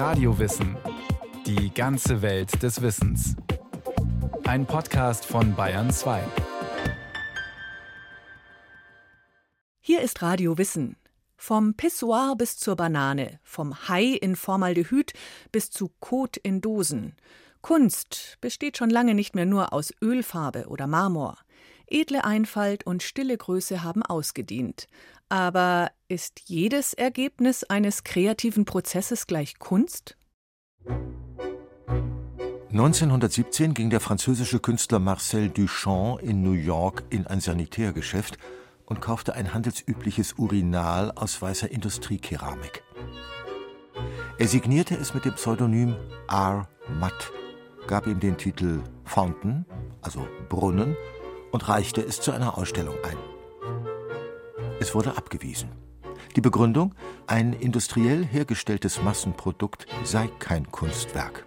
Radiowissen. Die ganze Welt des Wissens. Ein Podcast von Bayern 2. Hier ist Radio Wissen. Vom Pissoir bis zur Banane, vom Hai in Formaldehyd bis zu Kot in Dosen. Kunst besteht schon lange nicht mehr nur aus Ölfarbe oder Marmor. Edle Einfalt und stille Größe haben ausgedient. Aber ist jedes Ergebnis eines kreativen Prozesses gleich Kunst? 1917 ging der französische Künstler Marcel Duchamp in New York in ein Sanitärgeschäft und kaufte ein handelsübliches Urinal aus weißer Industriekeramik. Er signierte es mit dem Pseudonym R. Matt, gab ihm den Titel Fountain, also Brunnen, und reichte es zu einer Ausstellung ein. Es wurde abgewiesen. Die Begründung, ein industriell hergestelltes Massenprodukt sei kein Kunstwerk.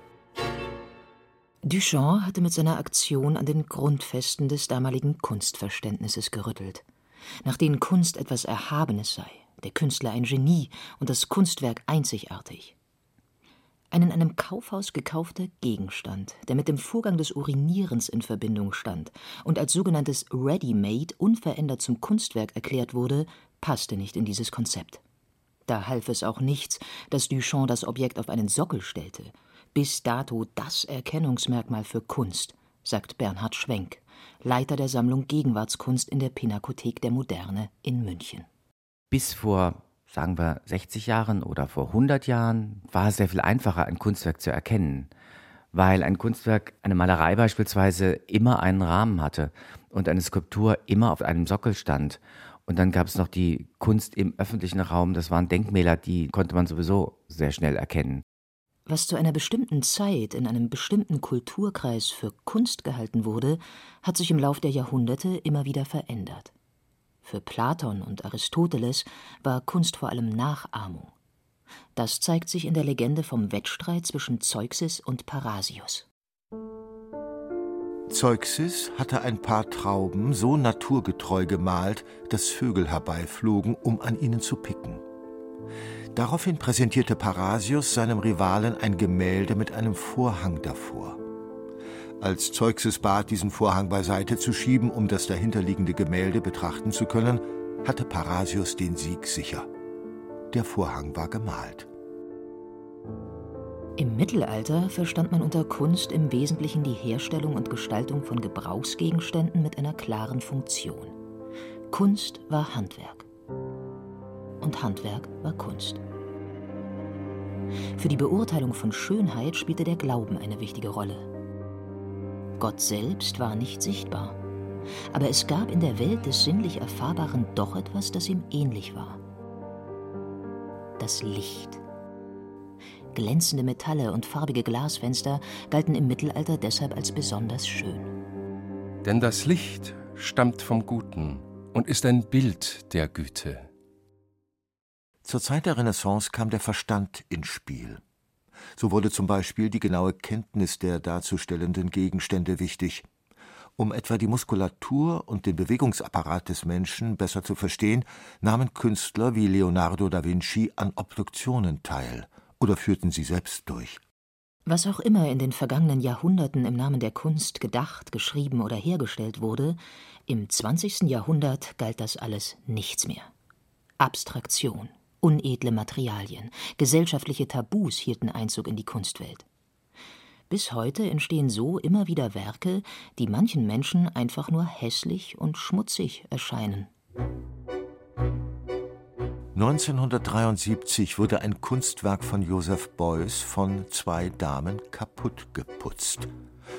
Duchamp hatte mit seiner Aktion an den Grundfesten des damaligen Kunstverständnisses gerüttelt, nach denen Kunst etwas Erhabenes sei, der Künstler ein Genie und das Kunstwerk einzigartig ein in einem Kaufhaus gekaufter Gegenstand, der mit dem Vorgang des Urinierens in Verbindung stand und als sogenanntes Ready-Made unverändert zum Kunstwerk erklärt wurde, passte nicht in dieses Konzept. Da half es auch nichts, dass Duchamp das Objekt auf einen Sockel stellte. Bis dato das Erkennungsmerkmal für Kunst, sagt Bernhard Schwenk, Leiter der Sammlung Gegenwartskunst in der Pinakothek der Moderne in München. Bis vor sagen wir 60 Jahren oder vor 100 Jahren, war es sehr viel einfacher, ein Kunstwerk zu erkennen, weil ein Kunstwerk, eine Malerei beispielsweise, immer einen Rahmen hatte und eine Skulptur immer auf einem Sockel stand. Und dann gab es noch die Kunst im öffentlichen Raum, das waren Denkmäler, die konnte man sowieso sehr schnell erkennen. Was zu einer bestimmten Zeit in einem bestimmten Kulturkreis für Kunst gehalten wurde, hat sich im Lauf der Jahrhunderte immer wieder verändert. Für Platon und Aristoteles war Kunst vor allem Nachahmung. Das zeigt sich in der Legende vom Wettstreit zwischen Zeuxis und Parasius. Zeuxis hatte ein paar Trauben so naturgetreu gemalt, dass Vögel herbeiflogen, um an ihnen zu picken. Daraufhin präsentierte Parasius seinem Rivalen ein Gemälde mit einem Vorhang davor. Als Zeuxes bat, diesen Vorhang beiseite zu schieben, um das dahinterliegende Gemälde betrachten zu können, hatte Parasius den Sieg sicher. Der Vorhang war gemalt. Im Mittelalter verstand man unter Kunst im Wesentlichen die Herstellung und Gestaltung von Gebrauchsgegenständen mit einer klaren Funktion. Kunst war Handwerk. Und Handwerk war Kunst. Für die Beurteilung von Schönheit spielte der Glauben eine wichtige Rolle. Gott selbst war nicht sichtbar. Aber es gab in der Welt des sinnlich Erfahrbaren doch etwas, das ihm ähnlich war. Das Licht. Glänzende Metalle und farbige Glasfenster galten im Mittelalter deshalb als besonders schön. Denn das Licht stammt vom Guten und ist ein Bild der Güte. Zur Zeit der Renaissance kam der Verstand ins Spiel. So wurde zum Beispiel die genaue Kenntnis der darzustellenden Gegenstände wichtig. Um etwa die Muskulatur und den Bewegungsapparat des Menschen besser zu verstehen, nahmen Künstler wie Leonardo da Vinci an Obduktionen teil oder führten sie selbst durch. Was auch immer in den vergangenen Jahrhunderten im Namen der Kunst gedacht, geschrieben oder hergestellt wurde, im 20. Jahrhundert galt das alles nichts mehr. Abstraktion, Unedle Materialien, gesellschaftliche Tabus hielten Einzug in die Kunstwelt. Bis heute entstehen so immer wieder Werke, die manchen Menschen einfach nur hässlich und schmutzig erscheinen. 1973 wurde ein Kunstwerk von Joseph Beuys von zwei Damen kaputt geputzt.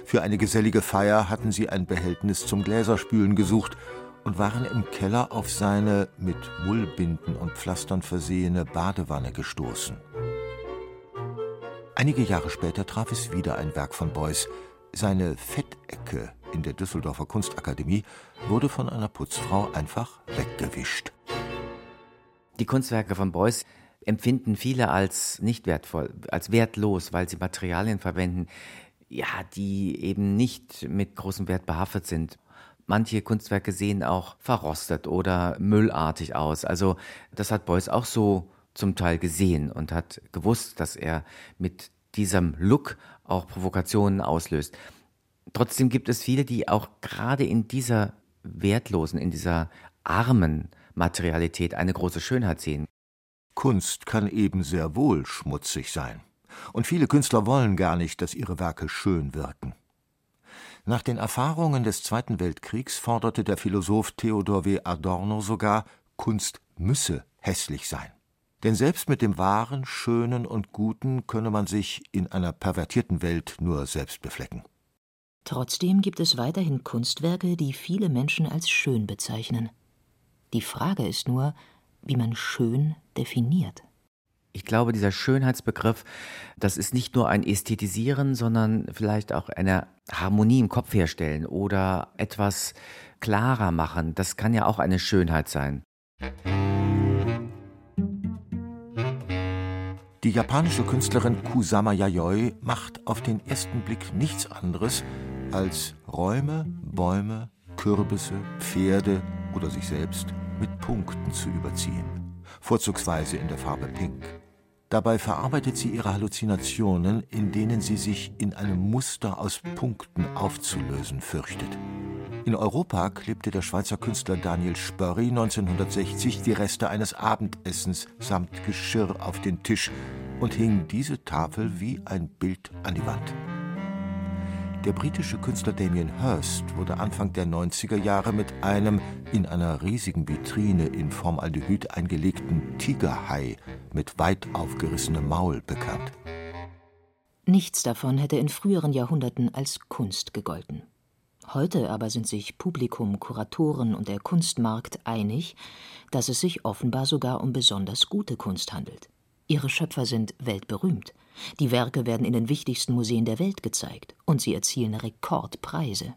Für eine gesellige Feier hatten sie ein Behältnis zum Gläserspülen gesucht und waren im Keller auf seine mit Mullbinden und Pflastern versehene Badewanne gestoßen. Einige Jahre später traf es wieder ein Werk von Beuys. Seine Fettecke in der Düsseldorfer Kunstakademie wurde von einer Putzfrau einfach weggewischt. Die Kunstwerke von Beuys empfinden viele als nicht wertvoll, als wertlos, weil sie Materialien verwenden, ja, die eben nicht mit großem Wert behaftet sind. Manche Kunstwerke sehen auch verrostet oder müllartig aus. Also das hat Beuys auch so zum Teil gesehen und hat gewusst, dass er mit diesem Look auch Provokationen auslöst. Trotzdem gibt es viele, die auch gerade in dieser wertlosen, in dieser armen Materialität eine große Schönheit sehen. Kunst kann eben sehr wohl schmutzig sein. Und viele Künstler wollen gar nicht, dass ihre Werke schön wirken. Nach den Erfahrungen des Zweiten Weltkriegs forderte der Philosoph Theodor W. Adorno sogar, Kunst müsse hässlich sein. Denn selbst mit dem Wahren, Schönen und Guten könne man sich in einer pervertierten Welt nur selbst beflecken. Trotzdem gibt es weiterhin Kunstwerke, die viele Menschen als schön bezeichnen. Die Frage ist nur, wie man schön definiert. Ich glaube, dieser Schönheitsbegriff, das ist nicht nur ein Ästhetisieren, sondern vielleicht auch eine Harmonie im Kopf herstellen oder etwas klarer machen. Das kann ja auch eine Schönheit sein. Die japanische Künstlerin Kusama Yayoi macht auf den ersten Blick nichts anderes, als Räume, Bäume, Kürbisse, Pferde oder sich selbst mit Punkten zu überziehen, vorzugsweise in der Farbe Pink. Dabei verarbeitet sie ihre Halluzinationen, in denen sie sich in einem Muster aus Punkten aufzulösen fürchtet. In Europa klebte der Schweizer Künstler Daniel Spörri 1960 die Reste eines Abendessens samt Geschirr auf den Tisch und hing diese Tafel wie ein Bild an die Wand. Der britische Künstler Damien Hirst wurde Anfang der 90er Jahre mit einem in einer riesigen Vitrine in Formaldehyd eingelegten Tigerhai mit weit aufgerissenem Maul bekannt. Nichts davon hätte in früheren Jahrhunderten als Kunst gegolten. Heute aber sind sich Publikum, Kuratoren und der Kunstmarkt einig, dass es sich offenbar sogar um besonders gute Kunst handelt. Ihre Schöpfer sind weltberühmt. Die Werke werden in den wichtigsten Museen der Welt gezeigt und sie erzielen Rekordpreise.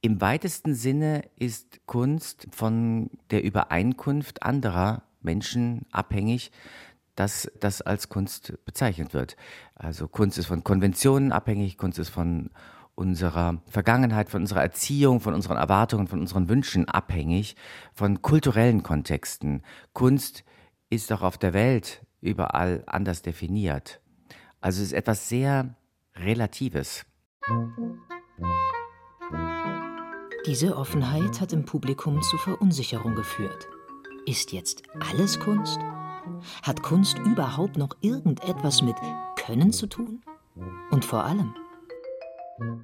Im weitesten Sinne ist Kunst von der Übereinkunft anderer Menschen abhängig, dass das als Kunst bezeichnet wird. Also Kunst ist von Konventionen abhängig, Kunst ist von unserer Vergangenheit, von unserer Erziehung, von unseren Erwartungen, von unseren Wünschen abhängig, von kulturellen Kontexten. Kunst ist auch auf der Welt überall anders definiert. Also es ist etwas sehr Relatives. Diese Offenheit hat im Publikum zu Verunsicherung geführt. Ist jetzt alles Kunst? Hat Kunst überhaupt noch irgendetwas mit Können zu tun? Und vor allem,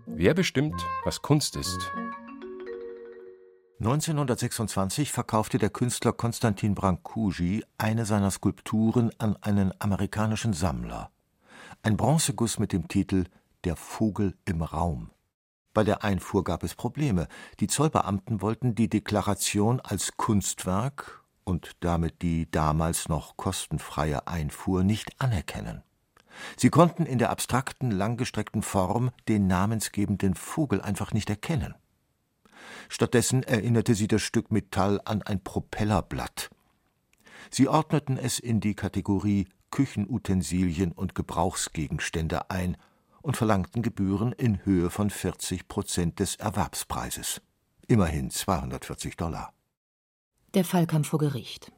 wer bestimmt, was Kunst ist? 1926 verkaufte der Künstler Konstantin Brancusi eine seiner Skulpturen an einen amerikanischen Sammler. Ein Bronzeguss mit dem Titel Der Vogel im Raum. Bei der Einfuhr gab es Probleme. Die Zollbeamten wollten die Deklaration als Kunstwerk und damit die damals noch kostenfreie Einfuhr nicht anerkennen. Sie konnten in der abstrakten, langgestreckten Form den namensgebenden Vogel einfach nicht erkennen. Stattdessen erinnerte sie das Stück Metall an ein Propellerblatt. Sie ordneten es in die Kategorie Küchenutensilien und Gebrauchsgegenstände ein und verlangten Gebühren in Höhe von 40 Prozent des Erwerbspreises. Immerhin 240 Dollar. Der Fall kam vor Gericht.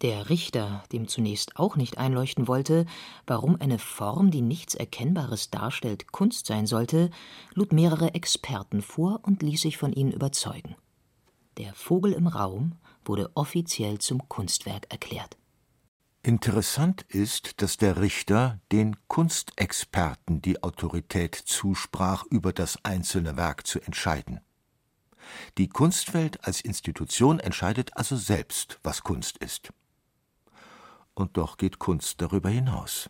Der Richter, dem zunächst auch nicht einleuchten wollte, warum eine Form, die nichts Erkennbares darstellt, Kunst sein sollte, lud mehrere Experten vor und ließ sich von ihnen überzeugen. Der Vogel im Raum wurde offiziell zum Kunstwerk erklärt. Interessant ist, dass der Richter den Kunstexperten die Autorität zusprach, über das einzelne Werk zu entscheiden. Die Kunstwelt als Institution entscheidet also selbst, was Kunst ist. Und doch geht Kunst darüber hinaus.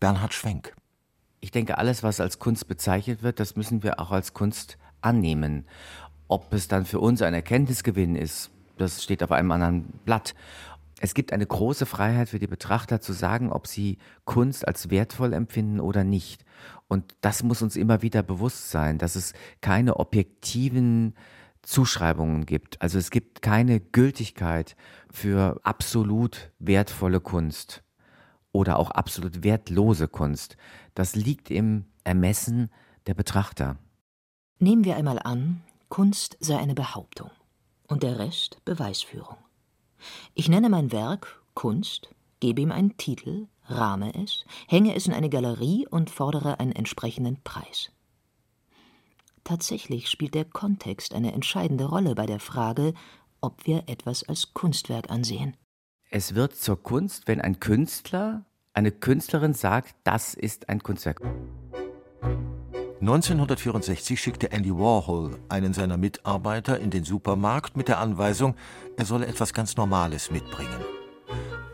Bernhard Schwenk. Ich denke, alles, was als Kunst bezeichnet wird, das müssen wir auch als Kunst annehmen. Ob es dann für uns ein Erkenntnisgewinn ist, das steht auf einem anderen Blatt. Es gibt eine große Freiheit für die Betrachter zu sagen, ob sie Kunst als wertvoll empfinden oder nicht. Und das muss uns immer wieder bewusst sein, dass es keine objektiven Zuschreibungen gibt. Also es gibt keine Gültigkeit für absolut wertvolle Kunst oder auch absolut wertlose Kunst. Das liegt im Ermessen der Betrachter. Nehmen wir einmal an, Kunst sei eine Behauptung und der Rest Beweisführung. Ich nenne mein Werk Kunst, gebe ihm einen Titel, rahme es, hänge es in eine Galerie und fordere einen entsprechenden Preis. Tatsächlich spielt der Kontext eine entscheidende Rolle bei der Frage, ob wir etwas als Kunstwerk ansehen. Es wird zur Kunst, wenn ein Künstler, eine Künstlerin sagt, das ist ein Kunstwerk. 1964 schickte Andy Warhol einen seiner Mitarbeiter in den Supermarkt mit der Anweisung, er solle etwas ganz Normales mitbringen.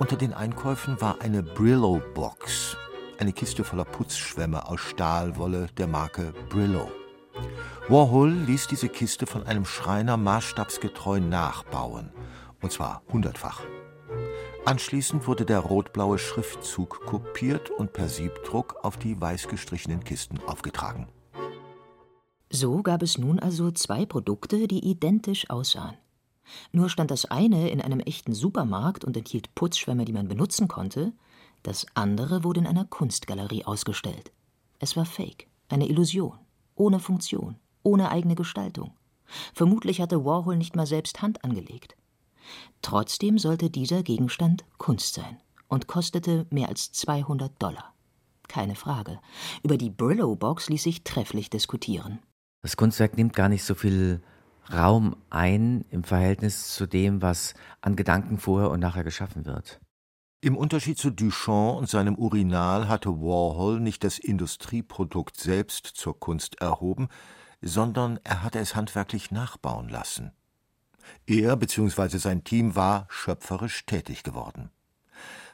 Unter den Einkäufen war eine Brillo-Box, eine Kiste voller Putzschwämme aus Stahlwolle der Marke Brillo. Warhol ließ diese Kiste von einem Schreiner maßstabsgetreu nachbauen, und zwar hundertfach. Anschließend wurde der rotblaue Schriftzug kopiert und per Siebdruck auf die weiß gestrichenen Kisten aufgetragen. So gab es nun also zwei Produkte, die identisch aussahen. Nur stand das eine in einem echten Supermarkt und enthielt Putzschwämme, die man benutzen konnte, das andere wurde in einer Kunstgalerie ausgestellt. Es war Fake, eine Illusion, ohne Funktion, ohne eigene Gestaltung. Vermutlich hatte Warhol nicht mal selbst Hand angelegt. Trotzdem sollte dieser Gegenstand Kunst sein und kostete mehr als 200 Dollar. Keine Frage. Über die Brillo-Box ließ sich trefflich diskutieren. Das Kunstwerk nimmt gar nicht so viel Raum ein im Verhältnis zu dem, was an Gedanken vorher und nachher geschaffen wird. Im Unterschied zu Duchamp und seinem Urinal hatte Warhol nicht das Industrieprodukt selbst zur Kunst erhoben, sondern er hatte es handwerklich nachbauen lassen. Er bzw. sein Team war schöpferisch tätig geworden.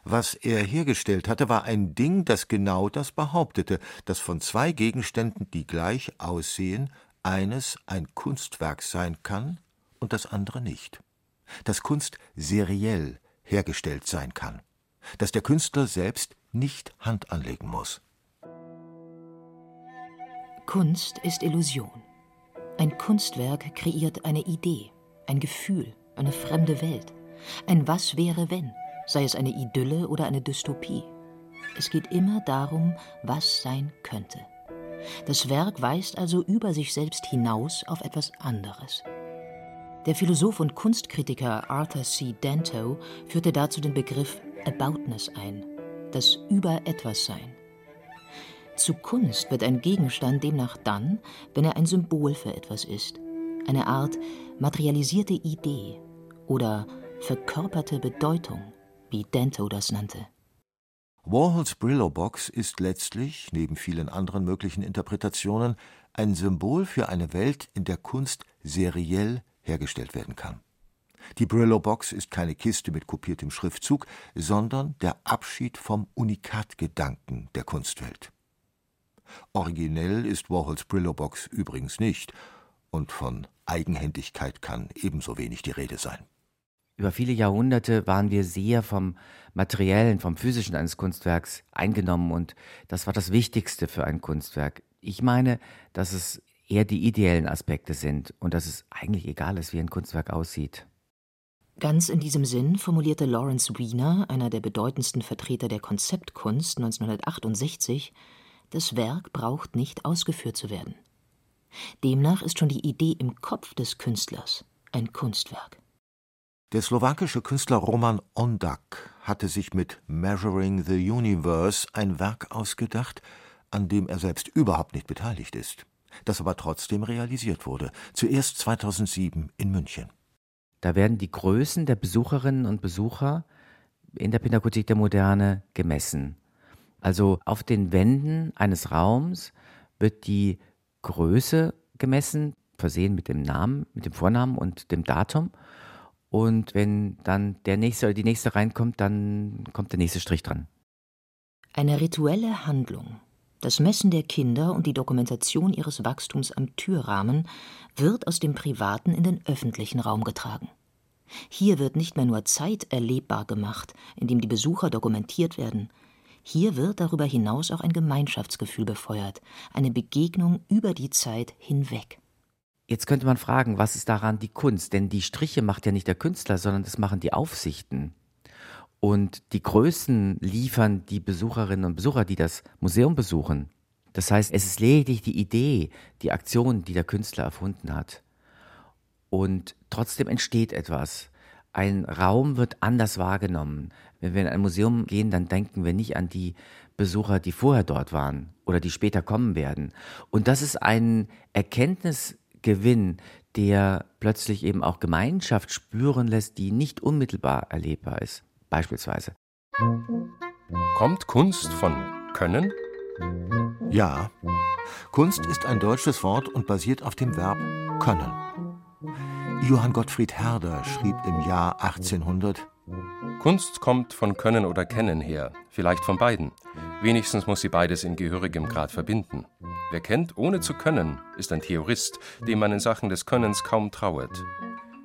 Was er hergestellt hatte, war ein Ding, das genau das behauptete, dass von zwei Gegenständen, die gleich aussehen, eines ein Kunstwerk sein kann und das andere nicht. Dass Kunst seriell hergestellt sein kann. Dass der Künstler selbst nicht Hand anlegen muss. Kunst ist Illusion. Ein Kunstwerk kreiert eine Idee ein Gefühl, eine fremde Welt, ein Was wäre wenn, sei es eine Idylle oder eine Dystopie. Es geht immer darum, was sein könnte. Das Werk weist also über sich selbst hinaus auf etwas anderes. Der Philosoph und Kunstkritiker Arthur C. Danto führte dazu den Begriff Aboutness ein, das Über etwas Sein. Zu Kunst wird ein Gegenstand demnach dann, wenn er ein Symbol für etwas ist, eine Art materialisierte Idee oder verkörperte Bedeutung, wie Dento das nannte. Warhols Brillo-Box ist letztlich, neben vielen anderen möglichen Interpretationen, ein Symbol für eine Welt, in der Kunst seriell hergestellt werden kann. Die Brillo-Box ist keine Kiste mit kopiertem Schriftzug, sondern der Abschied vom Unikatgedanken der Kunstwelt. Originell ist Warhols Brillo-Box übrigens nicht, und von Eigenhändigkeit kann ebenso wenig die Rede sein. Über viele Jahrhunderte waren wir sehr vom Materiellen, vom Physischen eines Kunstwerks eingenommen und das war das Wichtigste für ein Kunstwerk. Ich meine, dass es eher die ideellen Aspekte sind und dass es eigentlich egal ist, wie ein Kunstwerk aussieht. Ganz in diesem Sinn formulierte Lawrence Wiener, einer der bedeutendsten Vertreter der Konzeptkunst 1968, das Werk braucht nicht ausgeführt zu werden. Demnach ist schon die Idee im Kopf des Künstlers ein Kunstwerk. Der slowakische Künstler Roman Ondak hatte sich mit Measuring the Universe ein Werk ausgedacht, an dem er selbst überhaupt nicht beteiligt ist, das aber trotzdem realisiert wurde, zuerst 2007 in München. Da werden die Größen der Besucherinnen und Besucher in der Pinakothek der Moderne gemessen. Also auf den Wänden eines Raums wird die Größe gemessen, versehen mit dem Namen, mit dem Vornamen und dem Datum. Und wenn dann der nächste oder die nächste reinkommt, dann kommt der nächste Strich dran. Eine rituelle Handlung, das Messen der Kinder und die Dokumentation ihres Wachstums am Türrahmen wird aus dem privaten in den öffentlichen Raum getragen. Hier wird nicht mehr nur Zeit erlebbar gemacht, indem die Besucher dokumentiert werden, hier wird darüber hinaus auch ein Gemeinschaftsgefühl befeuert, eine Begegnung über die Zeit hinweg. Jetzt könnte man fragen, was ist daran die Kunst? Denn die Striche macht ja nicht der Künstler, sondern das machen die Aufsichten. Und die Größen liefern die Besucherinnen und Besucher, die das Museum besuchen. Das heißt, es ist lediglich die Idee, die Aktion, die der Künstler erfunden hat. Und trotzdem entsteht etwas. Ein Raum wird anders wahrgenommen. Wenn wir in ein Museum gehen, dann denken wir nicht an die Besucher, die vorher dort waren oder die später kommen werden. Und das ist ein Erkenntnisgewinn, der plötzlich eben auch Gemeinschaft spüren lässt, die nicht unmittelbar erlebbar ist. Beispielsweise. Kommt Kunst von Können? Ja. Kunst ist ein deutsches Wort und basiert auf dem Verb können. Johann Gottfried Herder schrieb im Jahr 1800 Kunst kommt von Können oder Kennen her, vielleicht von beiden. Wenigstens muss sie beides in gehörigem Grad verbinden. Wer kennt, ohne zu können, ist ein Theorist, dem man in Sachen des Könnens kaum trauert.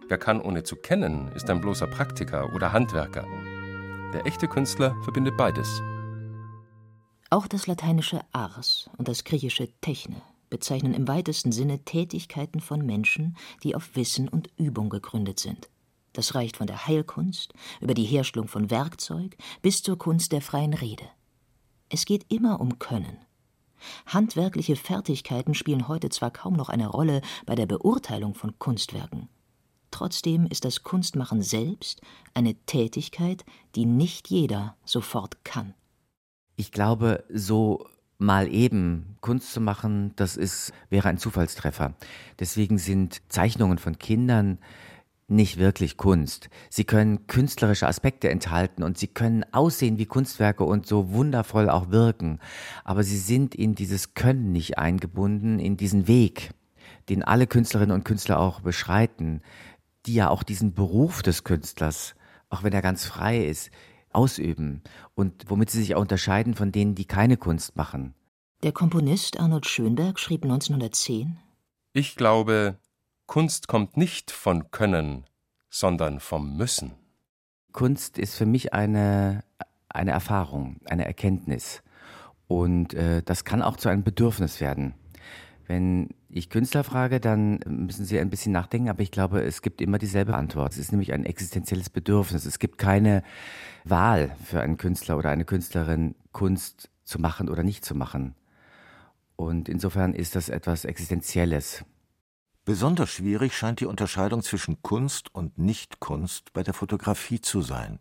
Wer kann, ohne zu kennen, ist ein bloßer Praktiker oder Handwerker. Der echte Künstler verbindet beides. Auch das lateinische ars und das griechische techne bezeichnen im weitesten Sinne Tätigkeiten von Menschen, die auf Wissen und Übung gegründet sind. Das reicht von der Heilkunst über die Herstellung von Werkzeug bis zur Kunst der freien Rede. Es geht immer um Können. Handwerkliche Fertigkeiten spielen heute zwar kaum noch eine Rolle bei der Beurteilung von Kunstwerken. Trotzdem ist das Kunstmachen selbst eine Tätigkeit, die nicht jeder sofort kann. Ich glaube, so mal eben Kunst zu machen, das ist, wäre ein Zufallstreffer. Deswegen sind Zeichnungen von Kindern nicht wirklich Kunst. Sie können künstlerische Aspekte enthalten und sie können aussehen wie Kunstwerke und so wundervoll auch wirken. Aber sie sind in dieses Können nicht eingebunden, in diesen Weg, den alle Künstlerinnen und Künstler auch beschreiten, die ja auch diesen Beruf des Künstlers, auch wenn er ganz frei ist, ausüben und womit sie sich auch unterscheiden von denen, die keine Kunst machen. Der Komponist Arnold Schönberg schrieb 1910 Ich glaube, Kunst kommt nicht von Können, sondern vom Müssen. Kunst ist für mich eine, eine Erfahrung, eine Erkenntnis. Und äh, das kann auch zu einem Bedürfnis werden. Wenn ich Künstler frage, dann müssen sie ein bisschen nachdenken, aber ich glaube, es gibt immer dieselbe Antwort. Es ist nämlich ein existenzielles Bedürfnis. Es gibt keine Wahl für einen Künstler oder eine Künstlerin, Kunst zu machen oder nicht zu machen. Und insofern ist das etwas Existenzielles. Besonders schwierig scheint die Unterscheidung zwischen Kunst und Nichtkunst bei der Fotografie zu sein.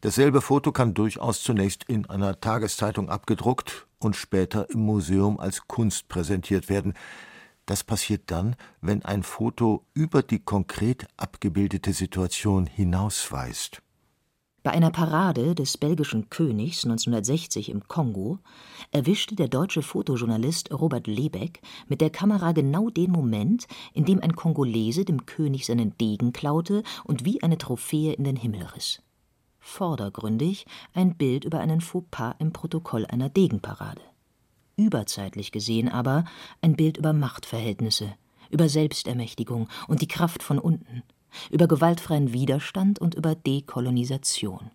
Dasselbe Foto kann durchaus zunächst in einer Tageszeitung abgedruckt und später im Museum als Kunst präsentiert werden. Das passiert dann, wenn ein Foto über die konkret abgebildete Situation hinausweist. Bei einer Parade des belgischen Königs 1960 im Kongo erwischte der deutsche Fotojournalist Robert Lebeck mit der Kamera genau den Moment, in dem ein Kongolese dem König seinen Degen klaute und wie eine Trophäe in den Himmel riss vordergründig ein Bild über einen Fauxpas im Protokoll einer Degenparade. Überzeitlich gesehen aber ein Bild über Machtverhältnisse, über Selbstermächtigung und die Kraft von unten, über gewaltfreien Widerstand und über Dekolonisation.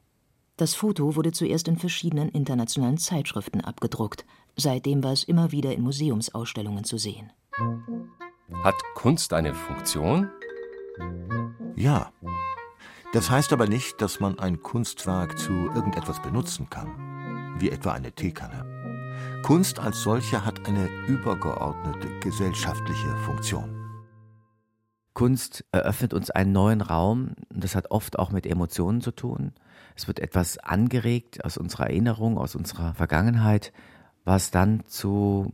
Das Foto wurde zuerst in verschiedenen internationalen Zeitschriften abgedruckt, seitdem war es immer wieder in Museumsausstellungen zu sehen. Hat Kunst eine Funktion? Ja, das heißt aber nicht, dass man ein Kunstwerk zu irgendetwas benutzen kann, wie etwa eine Teekanne. Kunst als solche hat eine übergeordnete gesellschaftliche Funktion. Kunst eröffnet uns einen neuen Raum. Das hat oft auch mit Emotionen zu tun. Es wird etwas angeregt aus unserer Erinnerung, aus unserer Vergangenheit, was dann zu,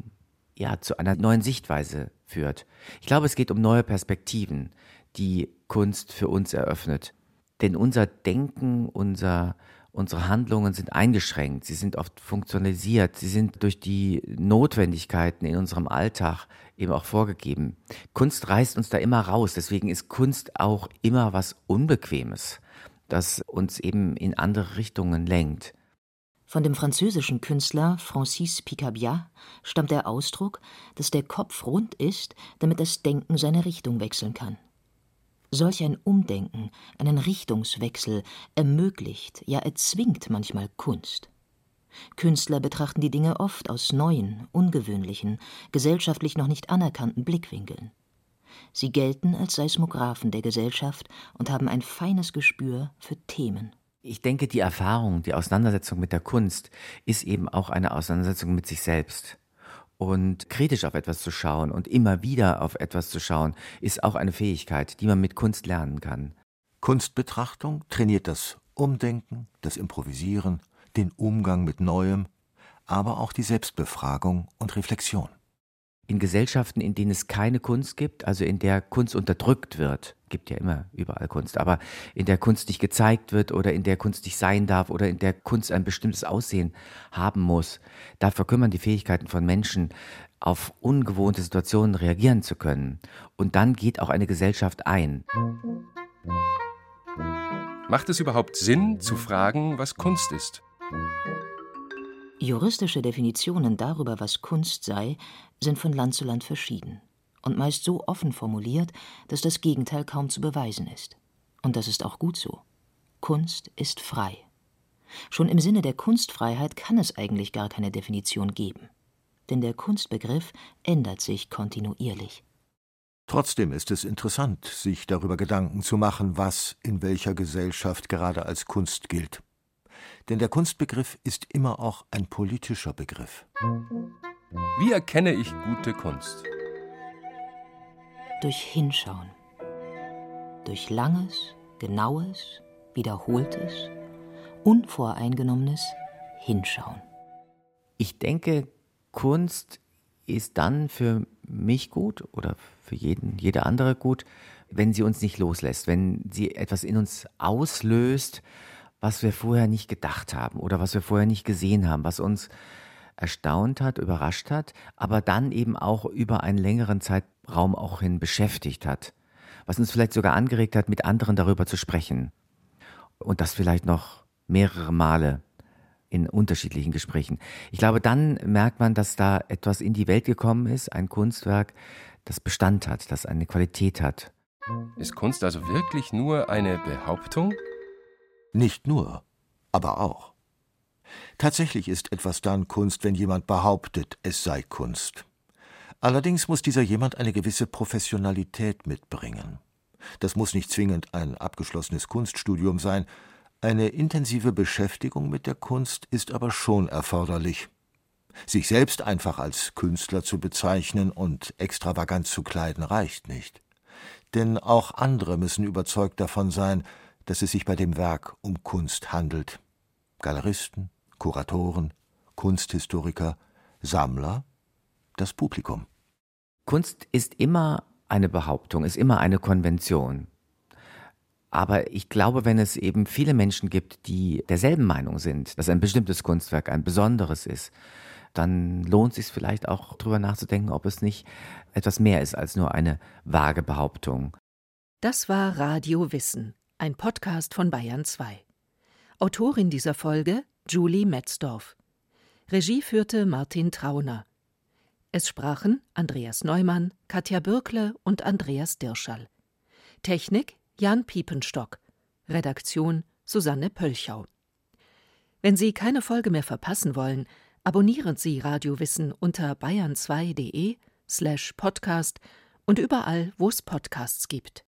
ja, zu einer neuen Sichtweise führt. Ich glaube, es geht um neue Perspektiven, die Kunst für uns eröffnet. Denn unser Denken, unser, unsere Handlungen sind eingeschränkt, sie sind oft funktionalisiert, sie sind durch die Notwendigkeiten in unserem Alltag eben auch vorgegeben. Kunst reißt uns da immer raus, deswegen ist Kunst auch immer was Unbequemes, das uns eben in andere Richtungen lenkt. Von dem französischen Künstler Francis Picabia stammt der Ausdruck, dass der Kopf rund ist, damit das Denken seine Richtung wechseln kann. Solch ein Umdenken, einen Richtungswechsel ermöglicht, ja erzwingt manchmal Kunst. Künstler betrachten die Dinge oft aus neuen, ungewöhnlichen, gesellschaftlich noch nicht anerkannten Blickwinkeln. Sie gelten als Seismographen der Gesellschaft und haben ein feines Gespür für Themen. Ich denke, die Erfahrung, die Auseinandersetzung mit der Kunst ist eben auch eine Auseinandersetzung mit sich selbst. Und kritisch auf etwas zu schauen und immer wieder auf etwas zu schauen, ist auch eine Fähigkeit, die man mit Kunst lernen kann. Kunstbetrachtung trainiert das Umdenken, das Improvisieren, den Umgang mit Neuem, aber auch die Selbstbefragung und Reflexion. In Gesellschaften, in denen es keine Kunst gibt, also in der Kunst unterdrückt wird, gibt ja immer überall Kunst, aber in der Kunst nicht gezeigt wird oder in der Kunst nicht sein darf oder in der Kunst ein bestimmtes Aussehen haben muss, da verkümmern die Fähigkeiten von Menschen, auf ungewohnte Situationen reagieren zu können. Und dann geht auch eine Gesellschaft ein. Macht es überhaupt Sinn zu fragen, was Kunst ist? Juristische Definitionen darüber, was Kunst sei, sind von Land zu Land verschieden und meist so offen formuliert, dass das Gegenteil kaum zu beweisen ist. Und das ist auch gut so. Kunst ist frei. Schon im Sinne der Kunstfreiheit kann es eigentlich gar keine Definition geben. Denn der Kunstbegriff ändert sich kontinuierlich. Trotzdem ist es interessant, sich darüber Gedanken zu machen, was in welcher Gesellschaft gerade als Kunst gilt. Denn der Kunstbegriff ist immer auch ein politischer Begriff. Wie erkenne ich gute Kunst? Durch Hinschauen. Durch langes, genaues, wiederholtes, unvoreingenommenes Hinschauen. Ich denke, Kunst ist dann für mich gut oder für jeden, jede andere gut, wenn sie uns nicht loslässt, wenn sie etwas in uns auslöst, was wir vorher nicht gedacht haben oder was wir vorher nicht gesehen haben, was uns erstaunt hat, überrascht hat, aber dann eben auch über einen längeren Zeitraum auch hin beschäftigt hat, was uns vielleicht sogar angeregt hat, mit anderen darüber zu sprechen und das vielleicht noch mehrere Male in unterschiedlichen Gesprächen. Ich glaube, dann merkt man, dass da etwas in die Welt gekommen ist, ein Kunstwerk, das Bestand hat, das eine Qualität hat. Ist Kunst also wirklich nur eine Behauptung? Nicht nur, aber auch. Tatsächlich ist etwas dann Kunst, wenn jemand behauptet, es sei Kunst. Allerdings muss dieser jemand eine gewisse Professionalität mitbringen. Das muss nicht zwingend ein abgeschlossenes Kunststudium sein, eine intensive Beschäftigung mit der Kunst ist aber schon erforderlich. Sich selbst einfach als Künstler zu bezeichnen und extravagant zu kleiden reicht nicht. Denn auch andere müssen überzeugt davon sein, dass es sich bei dem Werk um Kunst handelt. Galeristen, Kuratoren, Kunsthistoriker, Sammler, das Publikum. Kunst ist immer eine Behauptung, ist immer eine Konvention. Aber ich glaube, wenn es eben viele Menschen gibt, die derselben Meinung sind, dass ein bestimmtes Kunstwerk ein besonderes ist, dann lohnt es sich vielleicht auch darüber nachzudenken, ob es nicht etwas mehr ist als nur eine vage Behauptung. Das war Radio Wissen ein Podcast von Bayern 2. Autorin dieser Folge Julie Metzdorf. Regie führte Martin Trauner. Es sprachen Andreas Neumann, Katja Bürkle und Andreas Dirschall. Technik Jan Piepenstock. Redaktion Susanne Pölchau. Wenn Sie keine Folge mehr verpassen wollen, abonnieren Sie Radio Wissen unter bayern2.de slash podcast und überall, wo es Podcasts gibt.